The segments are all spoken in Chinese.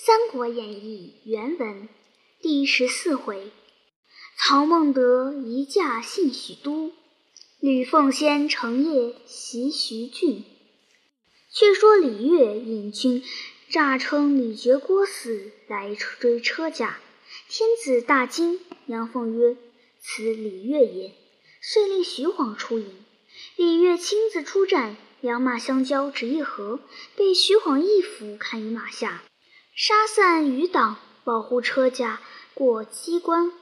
三国演义》原文第十四回：曹孟德移驾信许都，吕奉先乘夜袭徐郡。却说李乐引军诈称李傕郭汜来追车驾，天子大惊，杨奉曰：“此李乐也。”遂令徐晃出迎。李乐亲自出战，两马相交，只一合，被徐晃一斧砍于马下。杀散余党，保护车驾过机关。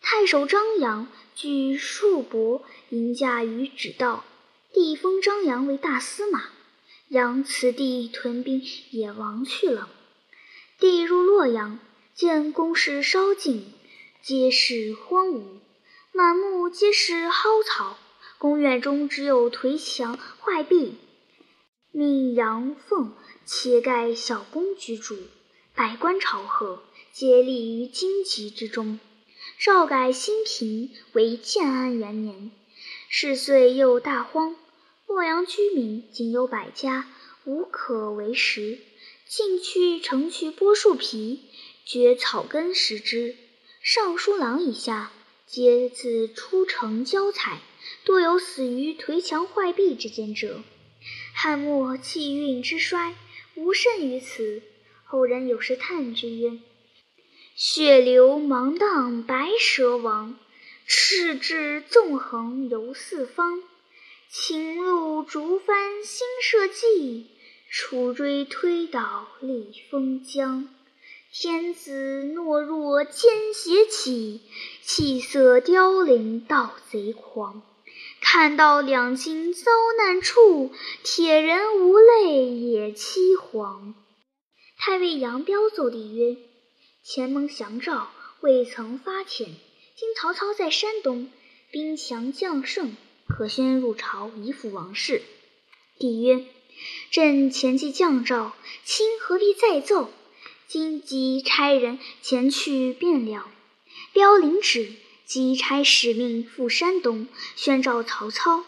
太守张扬举束帛迎驾于止道，帝封张扬为大司马。扬此地屯兵也亡去了。帝入洛阳，见宫室烧尽，皆是荒芜，满目皆是蒿草。宫院中只有颓墙坏壁，命杨凤且盖小宫居住。百官朝贺，皆立于荆棘之中。诏改新平为建安元年。是岁又大荒，洛阳居民仅有百家，无可为食。进去城去剥树皮，掘草根食之。尚书郎以下，皆自出城交采，多有死于颓墙坏壁之间者。汉末气运之衰，无甚于此。后人有诗叹之曰：“血流芒荡白蛇王，赤雉纵横游四方。青鹿逐帆新社稷，楚追推倒立封疆。天子懦弱奸邪起，气色凋零盗贼狂。看到两京遭难处，铁人无泪也凄惶。”太尉杨彪奏帝曰：“前蒙降诏，未曾发遣。今曹操在山东，兵强将胜，可宣入朝以辅王室。”帝曰：“朕前既降诏，卿何必再奏？今即差人前去便了。”彪领旨，即差使命赴山东，宣召曹操。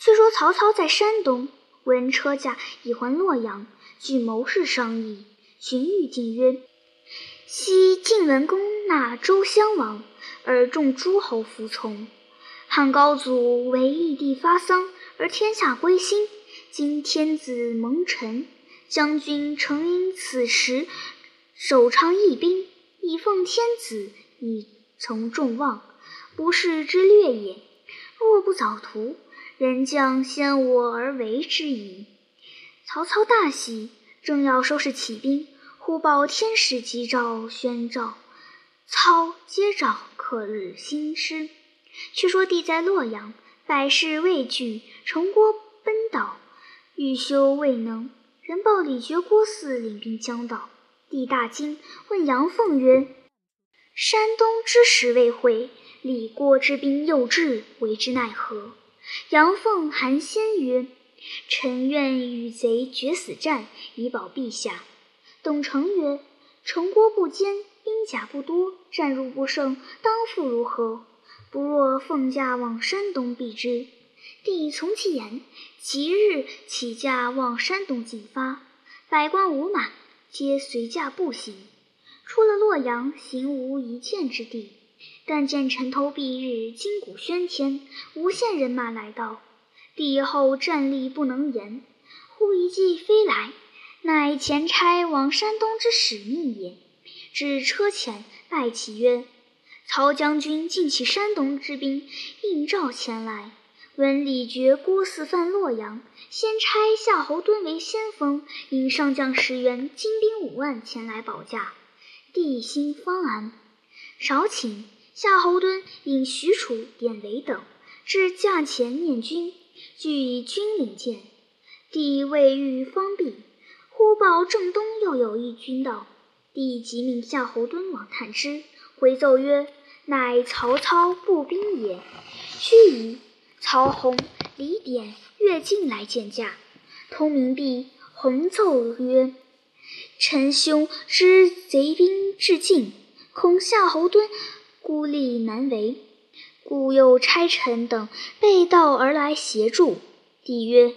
却说曹操在山东，闻车驾已还洛阳，据谋士商议。荀彧进曰：“昔晋文公纳周襄王，而众诸侯服从。汉高祖为义帝发丧，而天下归心。今天子蒙尘，将军诚因此时首倡义兵，以奉天子，以从众望，不世之略也。若不早图，人将先我而为之矣。”曹操大喜，正要收拾起兵。忽报天使急诏宣召，操接诏，克日兴师。却说帝在洛阳，百事未具，城郭奔倒，欲修未能。人报李傕郭汜领兵将到，帝大惊，问杨凤曰：“山东之时未会，李郭之兵又至，为之奈何？”杨凤含先曰：“臣愿与贼决死战，以保陛下。”董承曰：“城郭不坚，兵甲不多，战入不胜，当复如何？不若奉驾往山东避之。”帝从其言，即日起驾往山东进发。百官无马，皆随驾步行。出了洛阳，行无一箭之地。但见城头蔽日，金鼓喧天，无限人马来到。帝后站立不能言。忽一骑飞来。乃前差往山东之使命也。至车前，拜其曰：“曹将军尽起山东之兵，应召前来。闻李傕郭汜犯洛阳，先差夏侯惇为先锋，引上将十员，精兵五万前来保驾。帝心方安。少顷，夏侯惇引许褚、典韦等至驾前念军，俱以军领见。帝未遇方毕。忽报正东又有一军到，帝即命夏侯惇往探之，回奏曰：“乃曹操步兵也。”须臾，曹洪、李典跃进来见驾。通明毕，洪奏曰：“臣兄知贼兵至近，恐夏侯惇孤立难为，故又差臣等背道而来协助。”帝曰。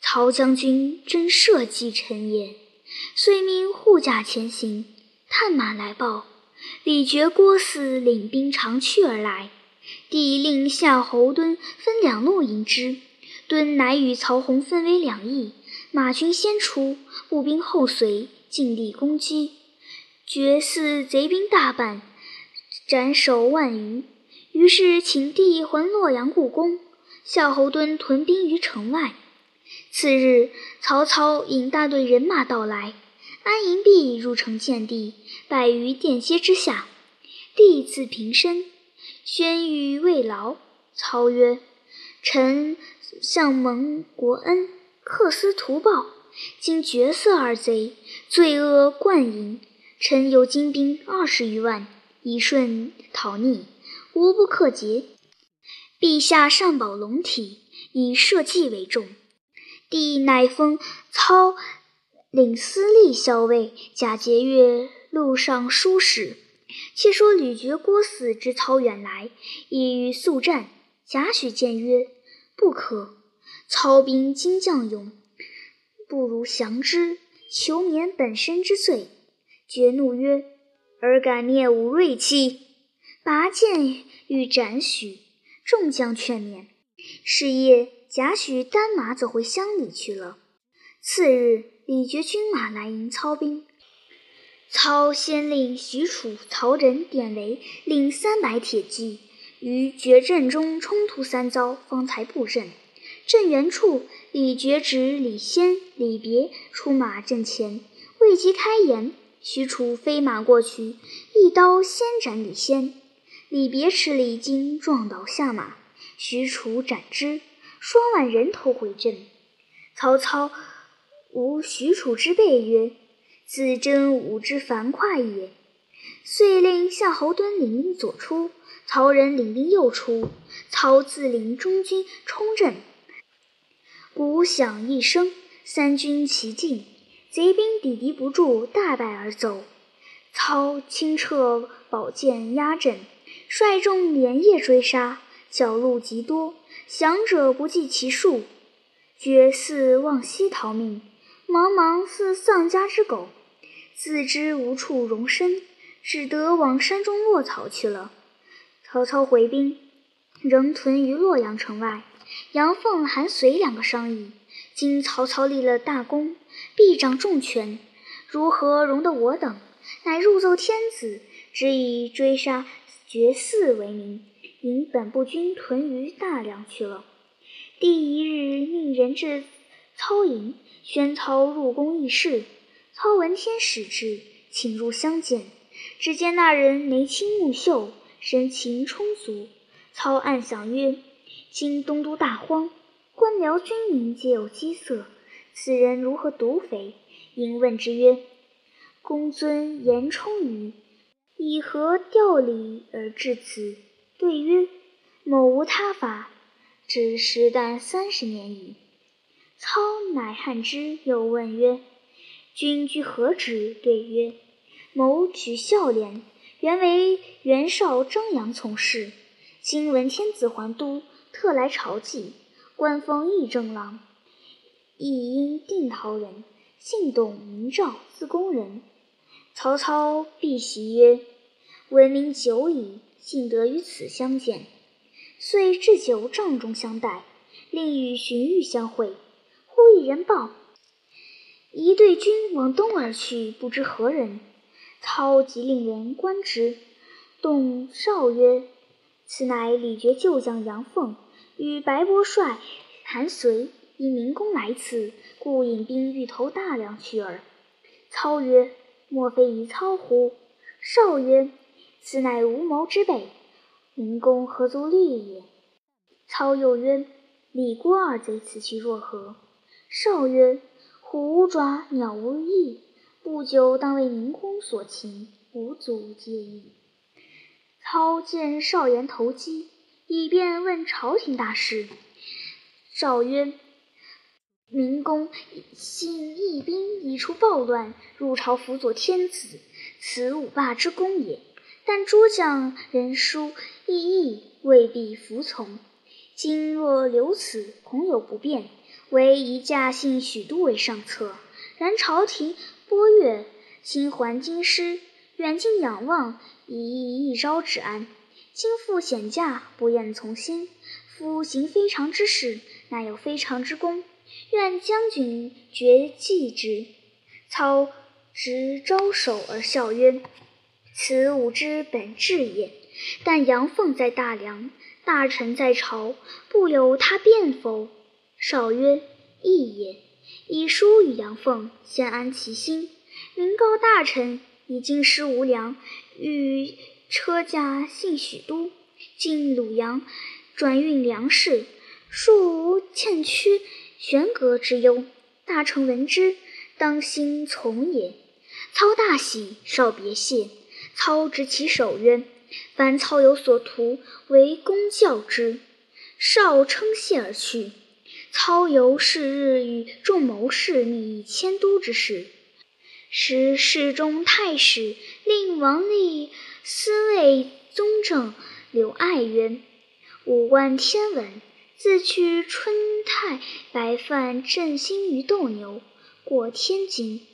曹将军真社稷臣也，遂命护驾前行。探马来报，李傕郭汜领兵长驱而来。帝令夏侯惇分两路迎之，惇乃与曹洪分为两翼，马军先出，步兵后随，尽力攻击。觉似贼兵大半，斩首万余。于是请帝还洛阳故宫。夏侯惇屯兵于城外。次日，曹操引大队人马到来，安营璧入城见帝，拜于殿阶之下。帝自平身，宣谕慰劳。操曰：“臣向蒙国恩，克私图报，今绝色二贼，罪恶贯盈。臣有精兵二十余万，以顺讨逆，无不克节。陛下上保龙体，以社稷为重。”帝乃封操领司隶校尉，假节钺录尚书使。且说吕觉郭汜知操远来，意欲速战。贾诩谏曰：“不可，操兵精将勇，不如降之，求免本身之罪。”觉怒曰：“尔敢灭吾锐气！”拔剑欲斩许，众将劝免。是夜。贾诩单马走回乡里去了。次日，李傕军马来迎操兵。操先令许褚、曹仁典韦领三百铁骑，于决阵中冲突三遭，方才布阵。阵原处，李傕指李先、李别出马阵前，未及开言，许褚飞马过去，一刀先斩李先。李别吃了一惊，撞倒下马，许褚斩之。双万人头回阵，曹操无许褚之备曰：“自真武之樊哙也。”遂令夏侯惇领兵左出，曹仁领兵右出，操自领中军冲阵。鼓响一声，三军齐进，贼兵抵敌不住，大败而走。操轻掣宝剑压阵，率众连夜追杀，缴戮极多。降者不计其数，绝似望西逃命，茫茫似丧家之狗，自知无处容身，只得往山中落草去了。曹操回兵，仍屯于洛阳城外。杨凤、韩遂两个商议：今曹操立了大功，必掌重权，如何容得我等？乃入奏天子，只以追杀绝嗣为名。引本部军屯于大梁去了。第一日，命人至操营，宣操入宫议事。操闻天使至，请入相见。只见那人眉清目秀，神情充足。操暗想曰：“今东都大荒，官僚军民皆有饥色，此人如何独肥？”因问之曰：“公尊言充语，以何调理而至此？”对曰：“某无他法，只时旦三十年矣。”操乃汉之，又问曰：“君居何职？”对曰：“某举孝廉，原为袁绍、张扬从事。今闻天子还都，特来朝祭，官封议政郎。亦因定陶人，姓董，名昭，字公人。”曹操必席曰：“闻名久矣。”幸得与此相见，遂置酒帐中相待，令与荀彧相会。忽一人报，一队军往东而去，不知何人。操即令人观之。董绍曰：“此乃李傕旧将杨凤，与白伯帅韩遂因明公来此，故引兵欲投大梁去耳。”操曰：“莫非一操乎？”少曰：此乃无谋之辈，明公何足虑也？操又曰：“李郭二贼此去若何？”绍曰：“虎无爪，鸟无翼，不久当为明公所擒，无足介意。”操见少言投机，以便问朝廷大事。绍曰：“明公信义兵以除暴乱，入朝辅佐天子，此五霸之功也。”但诸将人殊异议，未必服从。今若留此，恐有不便，唯宜驾幸许都为上策。然朝廷拨越，新还京师，远近仰望，以一朝之安。今复险驾，不厌从心。夫行非常之事，乃有非常之功。愿将军决记之。操执招手而笑曰：“此五之本志也。但杨凤在大梁，大臣在朝，不有他便否？”少曰：“亦也。”以书与杨凤，先安其心。明告大臣，以京师无粮，欲车驾幸许都。进鲁阳，转运粮食，庶无欠缺悬阁之忧。大臣闻之，当心从也。操大喜，少别谢。操执其手曰：“凡操有所图，为公教之。”少称谢而去。操由是日与众谋士拟迁都之事，时侍中太史令王立司卫宗正。刘爱曰：“五观天文，自去春太白饭振兴于斗牛，过天津，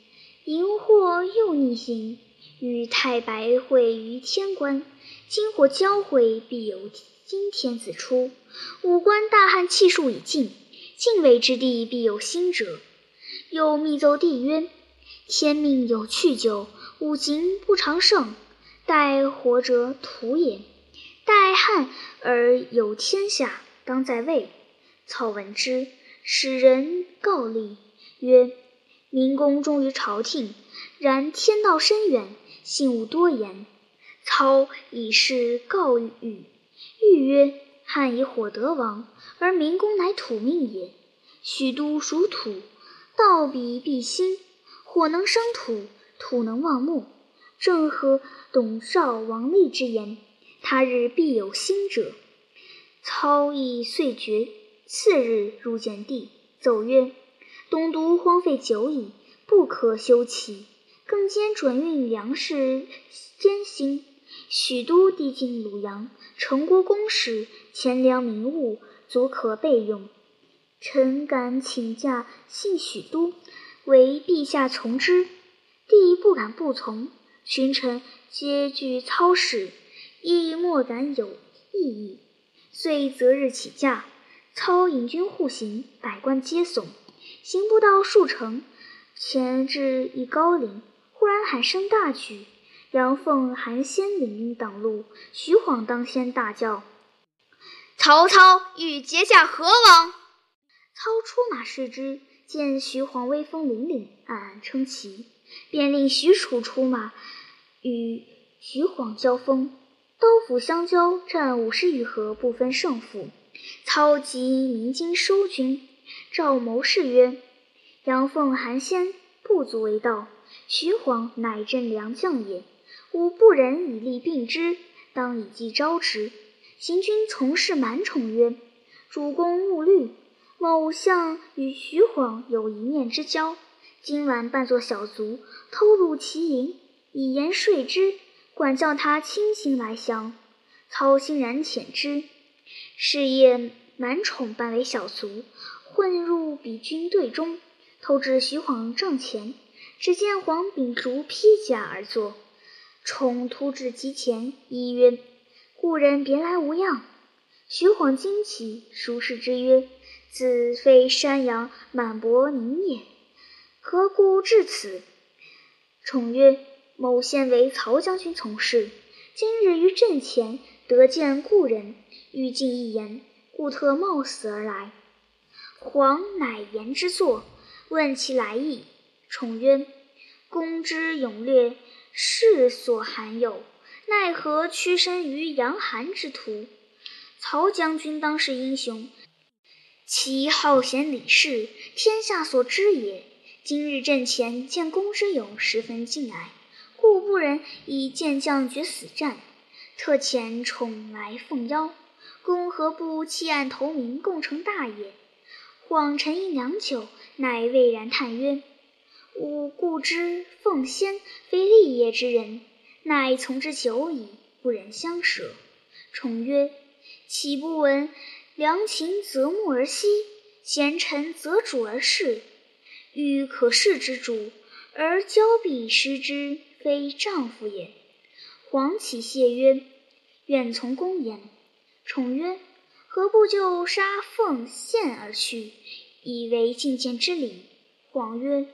荧惑又逆行，与太白会于天关。今或交会，必有金天子出。五关大汉气数已尽，晋魏之地必有新者。又密奏帝曰：天命有去久，五行不长盛，待活者土也。”待汉而有天下，当在魏。操闻之，使人告立曰：“明公忠于朝廷，然天道深远，信物多言。”操以示告谕，谕曰：“汉以火得王，而民公乃土命也。许都属土，道比必兴。火能生土，土能旺木，正合董少王立之言。”他日必有兴者。操亦遂决。次日入见帝，奏曰：“东都荒废久矣，不可修其。更兼转运粮食艰辛，许都递进鲁阳，城郭宫室，钱粮民物，足可备用。臣敢请假信许都，唯陛下从之。”帝不敢不从，群臣皆惧操使。亦莫敢有异议，遂择日起驾。操引军护行，百官皆悚。行不到数城，前至一高陵，忽然喊声大举。杨凤、韩先领兵挡路，徐晃当先大叫：“曹操欲劫下何王？”操出马视之，见徐晃威风凛凛，暗暗称奇，便令许褚出马与徐晃交锋。刀斧相交，战五十余合，不分胜负。操即鸣金收军，召谋士曰：“杨凤、韩先不足为道，徐晃乃镇良将也。吾不忍以力并之，当以计招之。”行军从事满宠曰：“主公勿虑，某相与徐晃有一面之交，今晚扮作小卒，偷入其营，以言说之。”管教他亲行来降，操欣然遣之。是夜，满宠扮为小卒，混入彼军队中，偷至徐晃帐前。只见黄秉烛披甲而坐，宠突至机前，一曰：“故人别来无恙？”徐晃惊奇，熟视之曰：“子非山阳满伯宁也，何故至此？”宠曰。某先为曹将军从事，今日于阵前得见故人，欲尽一言，故特冒死而来。黄乃言之作，问其来意。宠曰：“公之勇略，世所罕有，奈何屈身于杨寒之徒？曹将军当是英雄，其好贤礼士，天下所知也。今日阵前见公之勇，十分敬爱。”故不忍以健将决死战，特遣宠来奉邀。公何不弃暗投明，共成大业？晃沉吟良久，乃巍然叹曰：“吾故知奉先非立业之人，乃从之久矣，不忍相舍。”宠曰：“岂不闻良禽择木而栖，贤臣择主而事？欲可事之主，而交臂失之。”非丈夫也。”黄启谢曰：“愿从公言。”宠曰：“何不就杀奉献而去，以为觐见之礼？”黄曰：“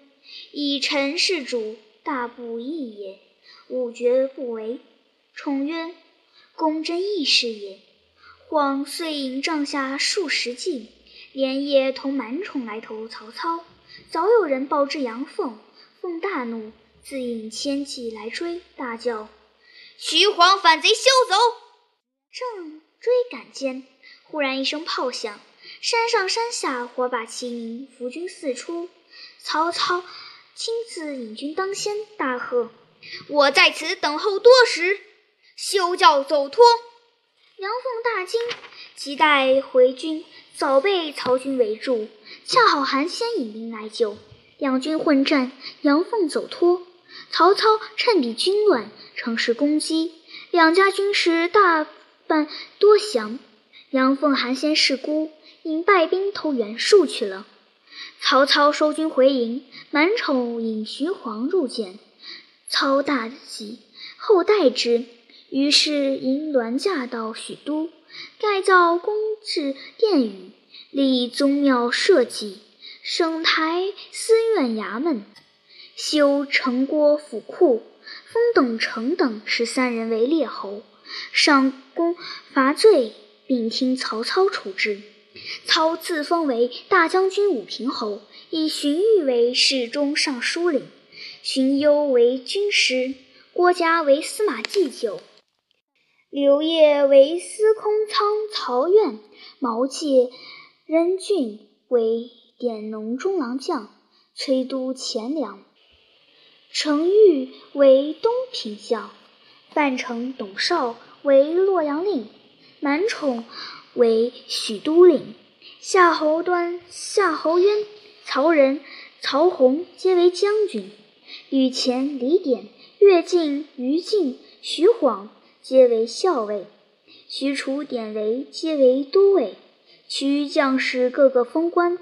以臣事主，大不义也。吾绝不为。”宠曰：“公真义士也。”晃遂引帐下数十骑，连夜同满宠来投曹操。早有人报至杨凤，凤大怒，自引千骑来追，大叫：“徐晃反贼，休走！”正追赶间，忽然一声炮响，山上山下火把齐鸣，伏军四出。曹操亲自引军当先，大喝：“我在此等候多时，休教走脱！”杨凤大惊，急待回军，早被曹军围住。恰好韩先引兵来救，两军混战，杨凤走脱。曹操趁彼军乱，乘势攻击，两家军士大半多降。杨凤、韩先失孤，引败兵投袁术去了。曹操收军回营，满宠引徐晃入见，操大喜，后待之。于是引銮驾到许都，盖造宫制殿宇，立宗庙社稷，省台司院衙门，修城郭府库，封董承等十三人为列侯，上宫罚罪，并听曹操处置。操自封为大将军武平侯，以荀彧为侍中尚书令，荀攸为军师，郭嘉为司马祭酒。刘烨为司空仓曹院，毛玠、任俊为典农中郎将，崔都钱粮。程昱为东平将，范成、董绍为洛阳令，满宠为许都令。夏侯惇、夏侯渊、曹仁、曹洪皆为将军。吕虔、李典、乐进、于禁、徐晃。皆为校尉，许褚、典韦皆为都尉，其余将士个个封官。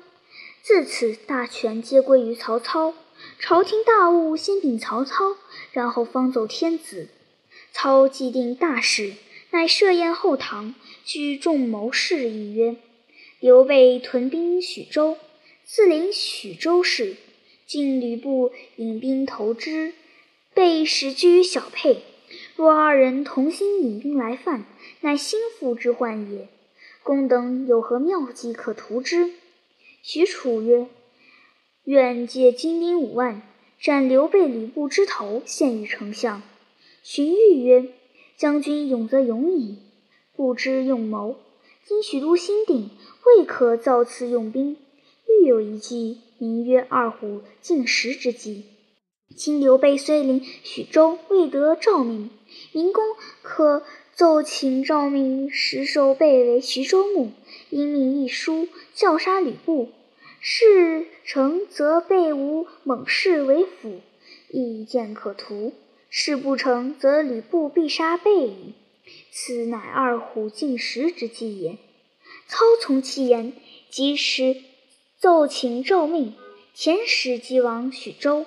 自此，大权皆归于曹操。朝廷大务先禀曹操，然后方奏天子。操既定大事，乃设宴后堂，举众谋士议曰：“刘备屯兵许州，自领许州市。今吕布引兵投之，备使居小沛。”若二人同心引兵来犯，乃心腹之患也。公等有何妙计可图之？许褚曰：“愿借精兵五万，斩刘备、吕布之头，献与丞相。”荀彧曰：“将军勇则勇矣，不知用谋。今许都新定，未可造次用兵。欲有一计，名曰‘二虎竞食’之计。今刘备虽领许州，未得诏命。”明公可奏请诏命石守备为徐州牧，因命一书，教杀吕布。事成则备无猛士为辅，亦见可图；事不成，则吕布必杀备矣。此乃二虎竞食之计也。操从其言，即时奏请诏命，遣使即往许州，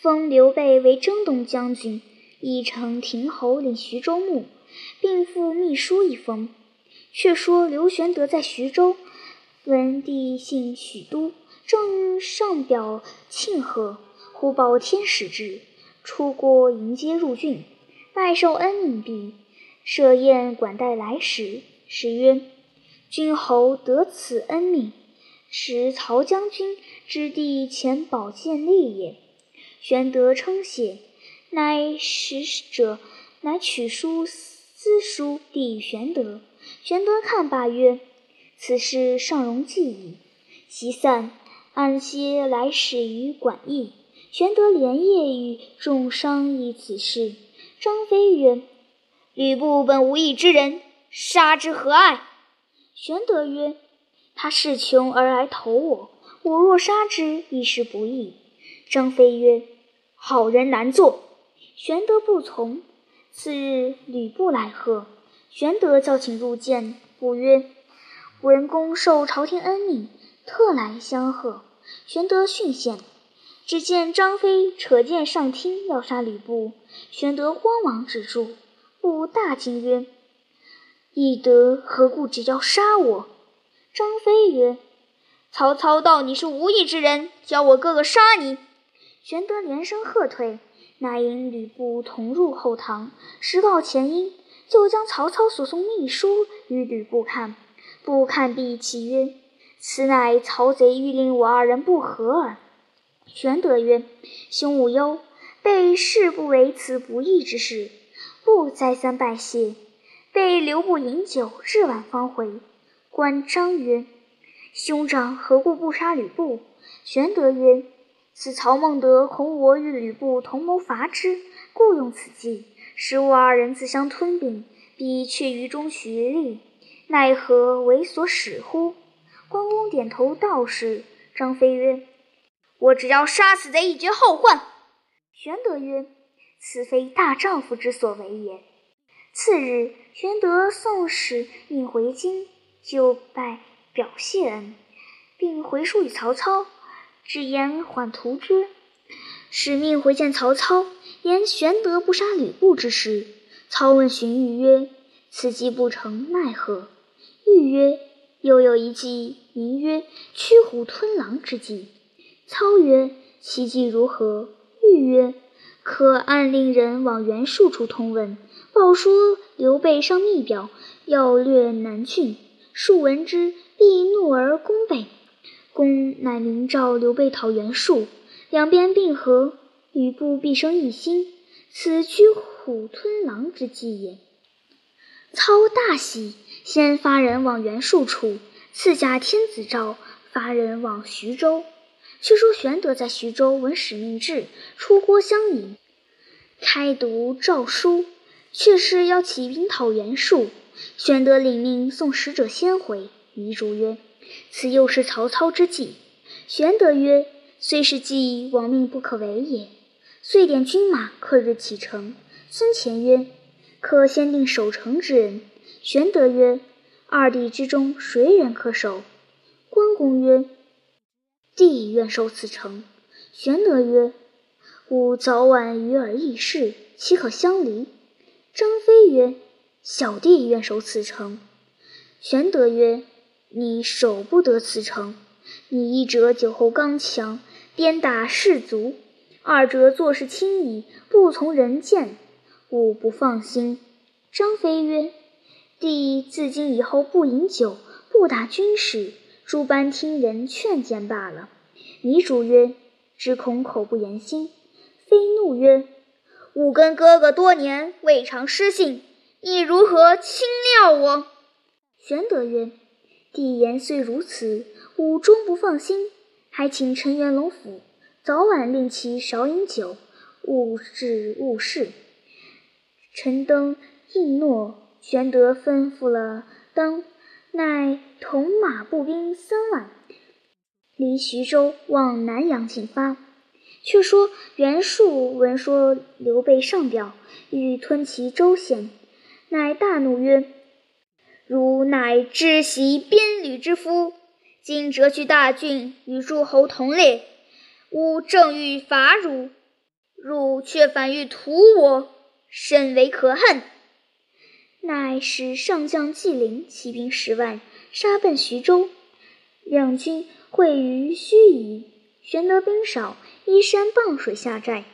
封刘备为征东将军。义城亭侯领徐州牧，并附秘书一封。却说刘玄德在徐州，闻帝幸许都，正上表庆贺，忽报天使至，出郭迎接入郡，拜受恩命毕，设宴管待来使。使曰：“君侯得此恩命，使曹将军之弟前宝剑立也。”玄德称谢。乃使者乃取书私书递玄德。玄德看罢曰：“此事尚容记矣。”席散，安歇来使于馆驿。玄德连夜与众商议此事。张飞曰：“吕布本无义之人，杀之何爱？”玄德曰：“他势穷而来投我，我若杀之，亦是不义。”张飞曰：“好人难做。”玄德不从。次日，吕布来贺，玄德叫请入见。不曰：“文公受朝廷恩命，特来相贺。”玄德逊献。只见张飞扯剑上厅，要杀吕布。玄德慌忙止住，布大惊曰：“翼德何故只要杀我？”张飞曰：“曹操道你是无义之人，叫我哥哥杀你。”玄德连声喝退，乃引吕布同入后堂，实告前因，就将曹操所送密书与吕布看。不看毕，起曰：“此乃曹贼欲令我二人不和耳。”玄德曰：“兄勿忧，备誓不为此不义之事。”不再三拜谢，被留步饮酒，至晚方回。关张曰：“兄长何故不杀吕布？”玄德曰：“此曹孟德恐我与吕布同谋伐之，故用此计，使我二人自相吞并，必却于中取利。奈何为所使乎？”关公点头道是。张飞曰：我只要杀死贼以绝后患。玄德曰：“此非大丈夫之所为也。”次日，玄德送使命回京，就拜表谢恩，并回书与曹操，只言缓图之。使命回见曹操，言玄德不杀吕布之事。操问荀彧曰：“此计不成，奈何？”彧曰：“又有一计，名曰驱虎吞狼之计。”操曰：“其计如何？”彧曰：“可暗令人往袁术处通问，报说刘备上密表，要掠南郡。术闻之，必怒而攻备。公乃明召刘备讨袁术，两边并合，吕布必生异心。此驱虎吞狼之计也。”操大喜，先发人往袁术处，赐下天子诏，发人往徐州。却说玄德在徐州闻使命至，出郭相迎，开读诏书，却是要起兵讨袁术。玄德领命送使者先回，遗嘱曰：“此又是曹操之计。”玄德曰：“虽是计，亡命不可违也。”遂点军马，刻日启程。孙乾曰：“可先定守城之人。”玄德曰：“二弟之中，谁人可守？”关公曰：弟愿守此城。玄德曰：“吾早晚与尔议事，岂可相离？”张飞曰：“小弟愿守此城。”玄德曰：“你守不得此城。你一者酒后刚强，鞭打士卒；二者做事轻易，不从人谏，吾不放心。”张飞曰：“弟自今以后不饮酒，不打军士。”诸般听人劝谏罢了。糜竺曰：“只恐口不言心。”飞怒曰：“吾跟哥哥多年，未尝失信，你如何轻料我？”玄德曰：“弟言虽如此，吾终不放心，还请陈元龙府，早晚令其少饮酒，勿至勿事。”陈登应诺。玄德吩咐了当。乃同马步兵三万，离徐州往南阳进发。却说袁术闻说刘备上表，欲吞其州县，乃大怒曰：“汝乃知袭边旅之夫，今折去大郡，与诸侯同列，吾正欲伐汝，汝却反欲屠我，甚为可恨。”乃使上将纪灵起兵十万，杀奔徐州。两军会于盱眙，玄德兵少，依山傍水下寨。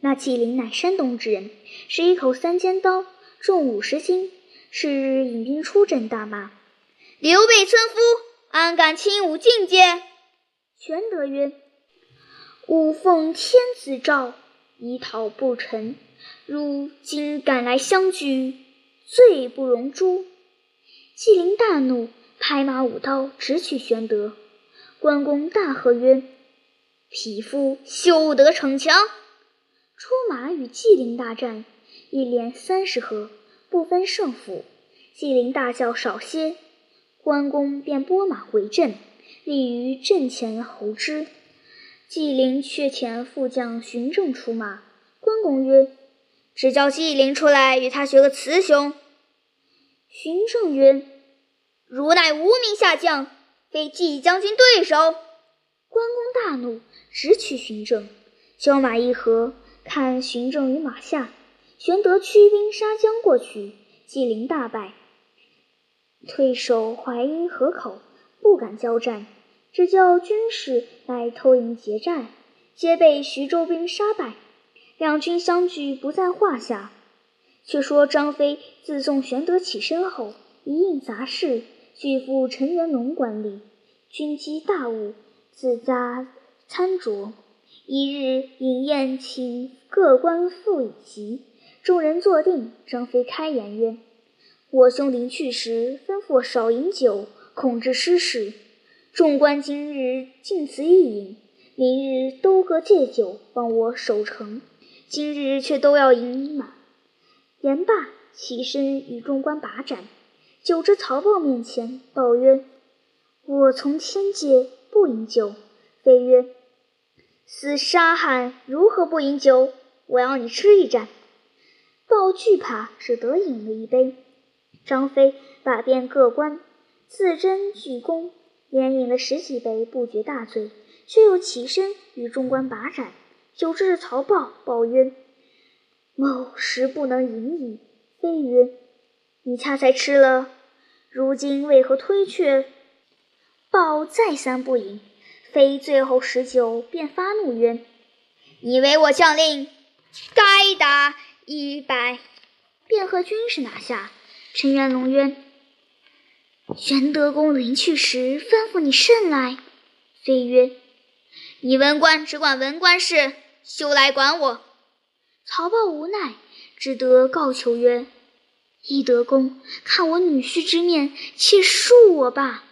那纪灵乃山东之人，使一口三尖刀，重五十斤。是日引兵出阵，大骂：“刘备村夫，安敢轻吾境界？”玄德曰：“吾奉天子诏，以讨不臣，如今赶来相拒。”罪不容诛。纪灵大怒，拍马舞刀，直取玄德。关公大喝曰：“匹夫，休得逞强！”出马与纪灵大战，一连三十合，不分胜负。纪灵大叫少歇，关公便拨马回阵，立于阵前候之。纪灵却遣副将荀正出马。关公曰：只叫纪灵出来，与他学个雌雄。荀正曰：“汝乃无名下将，非纪将军对手。”关公大怒，直取寻郑。交马一合，看寻郑于马下。玄德驱兵杀将过去，纪灵大败，退守淮阴河口，不敢交战。只叫军士来偷营劫寨，皆被徐州兵杀败。两军相距不在话下。却说张飞自送玄德起身后，一应杂事，俱付陈元龙管理，军机大务自家参酌。一日饮宴，请各官复以席，众人坐定。张飞开言曰：“我兄临去时，吩咐少饮酒，恐致失事。众官今日尽此一饮，明日都各借酒，帮我守城。今日却都要饮满。”言罢，起身与众官把盏。酒至曹豹面前，报曰：“我从天界不饮酒。”飞曰：“死沙汉如何不饮酒？我要你吃一盏。”豹惧怕，只得饮了一杯。张飞把遍各官，自斟俱恭，连饮了十几杯，不觉大醉，却又起身与众官把盏。酒至曹豹，报曰：某时不能饮矣。飞曰：“你恰才吃了，如今为何推却？”豹再三不饮。飞最后十酒，便发怒曰：“你为我将令，该打一百！”便和军士拿下。陈元龙曰：“玄德公临去时，吩咐你甚来？”飞曰：“你文官只管文官事，休来管我。”曹豹无奈，只得告求曰：“懿德公，看我女婿之面，且恕我吧。”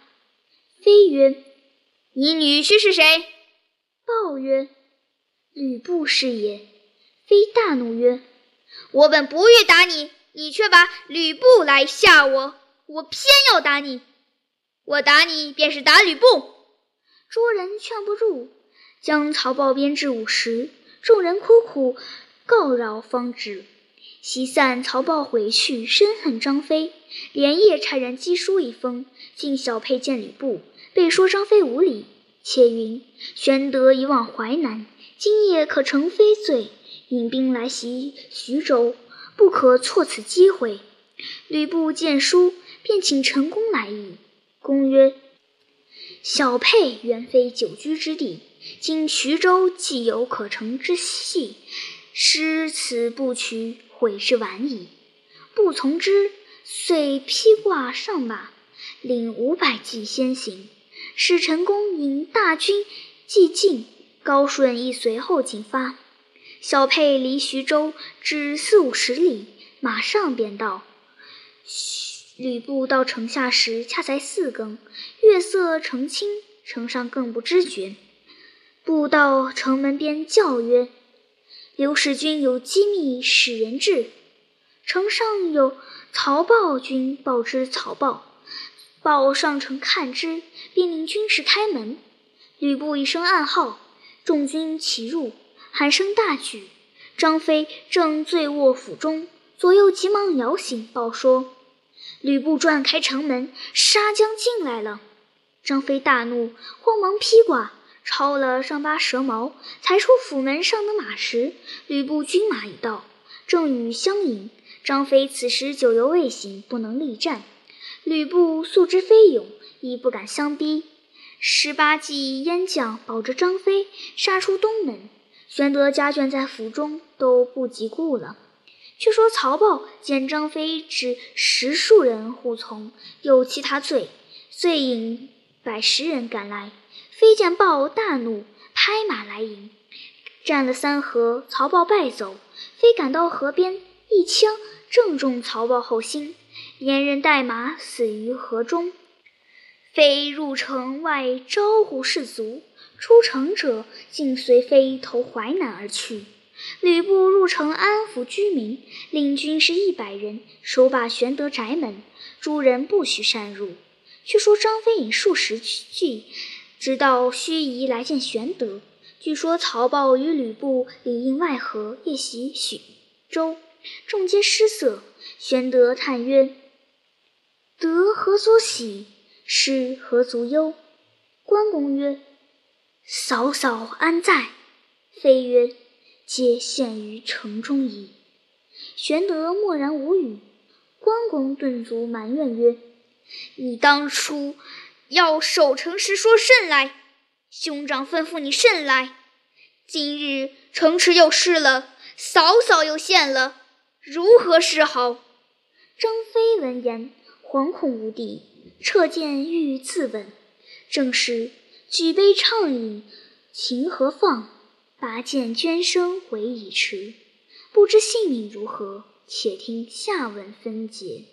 飞曰：“你女婿是谁？”豹曰：“吕布是也。”飞大怒曰：“我本不欲打你，你却把吕布来吓我，我偏要打你。我打你便是打吕布。”诸人劝不住，将曹豹鞭至五十，众人苦苦。告饶方止，席散。曹豹回去，深恨张飞，连夜差人赍书一封，进小沛见吕布，备说张飞无礼，且云玄德已往淮南，今夜可乘飞醉，引兵来袭徐州，不可错此机会。吕布见书，便请陈宫来议。公曰：“小沛原非久居之地，今徐州既有可乘之隙。”失此不取，悔之晚矣。不从之，遂披挂上马，领五百骑先行。使陈宫引大军既进，高顺亦随后进发。小沛离徐州只四五十里，马上便到。吕布到城下时，恰才四更，月色澄清，城上更不知觉。布到城门边，叫曰。刘使君有机密使人至，城上有曹豹军报之曹豹，豹上城看之，便令军士开门。吕布一声暗号，众军齐入，喊声大举。张飞正醉卧府中，左右急忙摇醒，报说吕布转开城门，杀将进来了。张飞大怒，慌忙披挂。抄了上八蛇矛，才出府门上的马时，吕布军马已到，正与相迎。张飞此时酒犹未醒，不能力战。吕布素知飞勇，亦不敢相逼。十八骑燕将保着张飞，杀出东门。玄德家眷在府中，都不及顾了。却说曹豹见张飞只十数人护从，又其他罪，遂引百十人赶来。飞见豹大怒，拍马来迎，战了三合，曹豹败走。飞赶到河边，一枪正中曹豹后心，连人带马死于河中。飞入城外招呼士卒，出城者尽随飞投淮南而去。吕布入城安抚居民，领军士一百人守把玄德宅门，诸人不许擅入。却说张飞引数十骑。直到盱眙来见玄德，据说曹豹与吕布里应外合，夜袭徐州，众皆失色。玄德叹曰：“得何足喜，失何足忧。”关公曰：“嫂嫂安在？”飞曰：“皆陷于城中矣。”玄德默然无语。关公顿足埋怨曰：“你当初要守城时说甚来？兄长吩咐你甚来？今日城池又失了，嫂嫂又陷了，如何是好？”张飞闻言，惶恐无地，撤剑欲自刎。正是举杯畅饮，情何放？拔剑捐声回已迟。不知性命如何？且听下文分解。